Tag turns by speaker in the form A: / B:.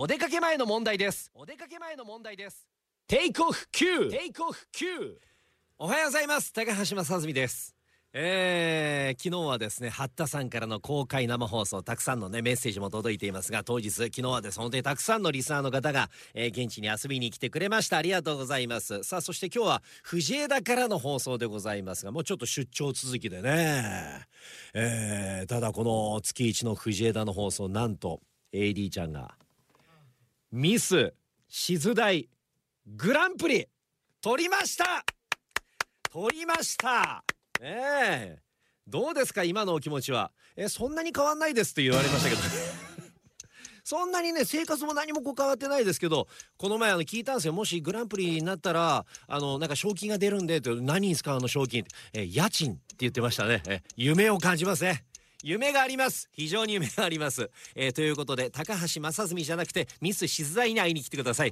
A: お出かけ前の問題です。お出かけ前の問題です。テイクオフ9テイクオフ9おはようございます。高橋正澄です。えー、昨日はですね八田さんからの公開生放送たくさんのねメッセージも届いていますが当日昨日はですね本当にたくさんのリスナーの方が、えー、現地に遊びに来てくれました。ありがとうございます。さあそして今日は藤枝からの放送でございますがもうちょっと出張続きでね。えー、ただこの月一の藤枝の放送なんと AD ちゃんがミス静大グランプリ取りました！取りました！ええ。どうですか今のお気持ちは？えそんなに変わんないですって言われましたけど。そんなにね生活も何もこう変わってないですけどこの前あの聞いたんですよ。もしグランプリになったらあのなんか賞金が出るんでって何に使うの賞金え家賃って言ってましたね。え夢を感じますね。夢があります。非常に夢があります、えー、ということで高橋正純じゃなくてミス静大に会いに来てください。